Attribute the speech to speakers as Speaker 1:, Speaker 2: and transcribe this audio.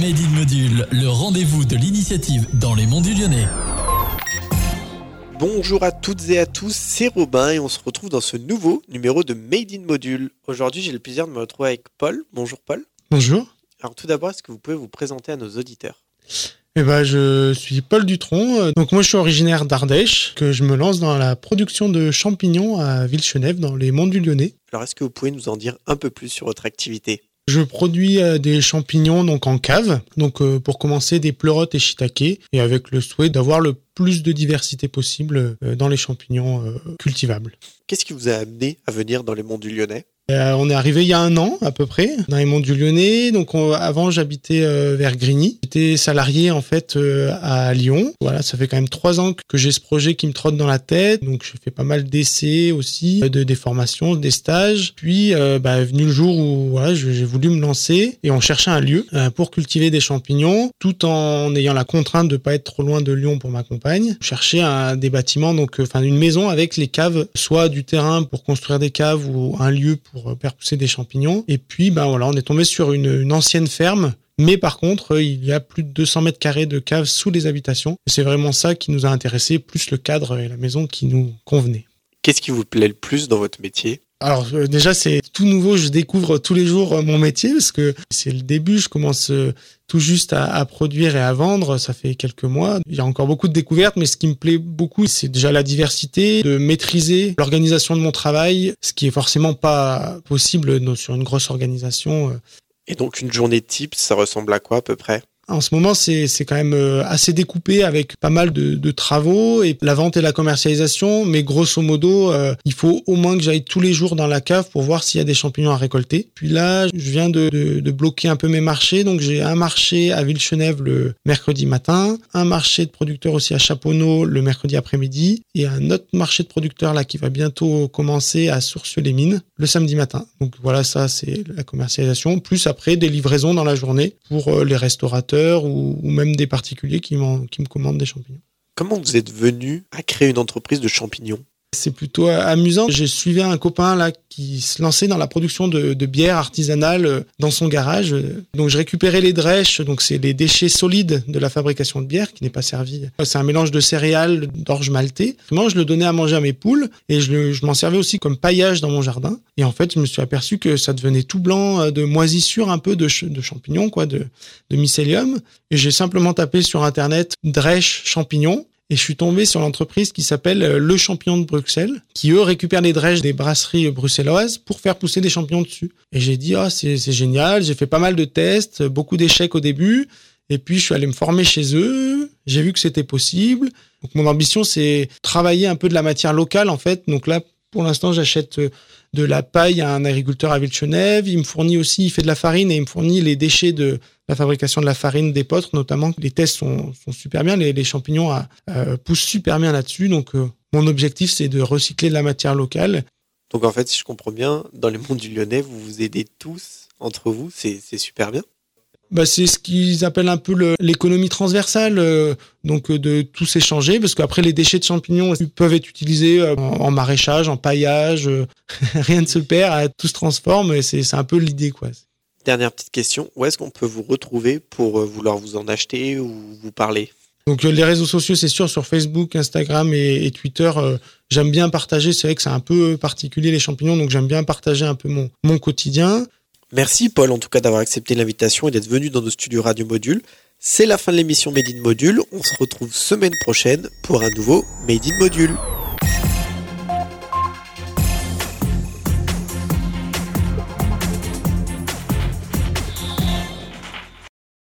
Speaker 1: Made in Module, le rendez-vous de l'initiative dans les monts du Lyonnais.
Speaker 2: Bonjour à toutes et à tous, c'est Robin et on se retrouve dans ce nouveau numéro de Made in Module. Aujourd'hui, j'ai le plaisir de me retrouver avec Paul. Bonjour Paul.
Speaker 3: Bonjour.
Speaker 2: Alors tout d'abord, est-ce que vous pouvez vous présenter à nos auditeurs?
Speaker 3: Eh ben, je suis Paul Dutron. Donc moi, je suis originaire d'Ardèche, que je me lance dans la production de champignons à Villechenève, dans les monts du Lyonnais.
Speaker 2: Alors est-ce que vous pouvez nous en dire un peu plus sur votre activité?
Speaker 3: Je produis euh, des champignons donc en cave, donc euh, pour commencer des pleurotes et shiitake, et avec le souhait d'avoir le plus de diversité possible euh, dans les champignons cultivables.
Speaker 2: Qu'est-ce qui vous a amené à venir dans les monts du Lyonnais?
Speaker 3: Euh, on est arrivé il y a un an à peu près dans les monts du Lyonnais. Donc avant j'habitais euh, vers Grigny. J'étais salarié en fait euh, à Lyon. Voilà, ça fait quand même trois ans que j'ai ce projet qui me trotte dans la tête. Donc je fais pas mal d'essais aussi, de des formations, des stages. Puis bah, venu le jour où voilà, j'ai voulu me lancer et on cherchait un lieu pour cultiver des champignons, tout en ayant la contrainte de pas être trop loin de Lyon pour ma compagne. Chercher un, des bâtiments, donc enfin une maison avec les caves, soit du terrain pour construire des caves ou un lieu pour pour faire pousser des champignons. Et puis, ben voilà, on est tombé sur une, ancienne ferme mais par contre, il y a plus de 200 mètres carrés de caves sous les habitations. C'est vraiment ça qui nous a intéressé, plus le cadre et la maison qui nous convenaient.
Speaker 2: Qu'est-ce qui vous plaît le plus dans votre métier?
Speaker 3: Alors euh, déjà c'est tout nouveau, je découvre tous les jours euh, mon métier parce que c'est le début, je commence euh, tout juste à, produire et à vendre, ça fait quelques mois. Il y a encore beaucoup de découvertes, mais ce qui me plaît beaucoup, c'est déjà la diversité, de maîtriser l'organisation de mon travail, ce qui est forcément pas possible sur une grosse organisation.
Speaker 2: Et donc une journée type, ça ressemble à quoi à peu près?
Speaker 3: En ce moment, c'est quand même euh, assez découpé avec pas mal de, travaux et la vente et la commercialisation. Mais grosso modo, euh, il faut au moins que j'aille tous les jours dans la cave pour voir s'il y a des champignons à récolter. Puis là, je viens de bloquer un peu mes marchés. Donc j'ai un marché à Villechenève le mercredi matin, un marché de producteurs aussi à Chaponneau le mercredi après-midi et un autre marché de producteurs là qui va bientôt commencer à Sourcieux-les-Mines le samedi matin. Donc voilà, ça c'est la commercialisation. Plus après des livraisons dans la journée pour euh, les restaurateurs ou, même des particuliers qui, qui me commandent des champignons.
Speaker 2: Comment vous êtes venu à créer une entreprise de champignons?
Speaker 3: C'est plutôt amusant. J'ai suivi un copain là qui se lançait dans la production de, bière artisanale euh, dans son garage. Donc je récupérais les drèches, donc c'est les déchets solides de la fabrication de bière qui n'est pas servi. C'est un mélange de céréales, d'orge maltais. Moi, je le donnais à manger à mes poules et je, m'en servais aussi comme paillage dans mon jardin. Et en fait, je me suis aperçu que ça devenait tout blanc euh, de moisissure un peu de, champignons, quoi, de, de mycélium. Et j'ai simplement tapé sur internet drèche champignons et je suis tombé sur l'entreprise qui s'appelle euh, Le Champignon de Bruxelles, qui eux récupèrent les drèches des brasseries bruxelloises pour faire pousser des champignons dessus. Et j'ai dit, oh, c'est génial, j'ai fait pas mal de tests, beaucoup d'échecs au début, et puis je suis allé me former chez eux, j'ai vu que c'était possible. Donc mon ambition, c'est travailler un peu de la matière locale, en fait. Donc là, pour l'instant, j'achète euh, de la paille à un agriculteur à Villechenève. Il me fournit aussi, il fait de la farine et il me fournit les déchets de la fabrication de la farine d'épeautre, notamment. Les tests sont, super bien, les, champignons euh, poussent super bien là-dessus. Donc, euh, mon objectif, c'est de recycler de la matière locale.
Speaker 2: Donc, en fait, si je comprends bien, dans les mondes du Lyonnais, vous vous aidez tous entre vous. C'est super bien
Speaker 3: bah, c'est ce qu'ils appellent un peu l'économie transversale, euh, donc euh, de tout s'échanger, parce qu'après les déchets de champignons peuvent être utilisés euh, en, maraîchage, en paillage, rien ne se perd, tout se transforme, et c'est un peu l'idée quoi.
Speaker 2: Dernière petite question, où est-ce qu'on peut vous retrouver pour vouloir vous en acheter ou vous parler?
Speaker 3: Donc les réseaux sociaux, c'est sûr, sur Facebook, Instagram et, Twitter, j'aime bien partager. C'est vrai que c'est un peu particulier les champignons, donc j'aime bien partager un peu mon, mon quotidien.
Speaker 2: Merci Paul en tout cas d'avoir accepté l'invitation et d'être venu dans nos studios Radio Module. C'est la fin de l'émission Made in Module. On se retrouve semaine prochaine pour un nouveau Made in Module.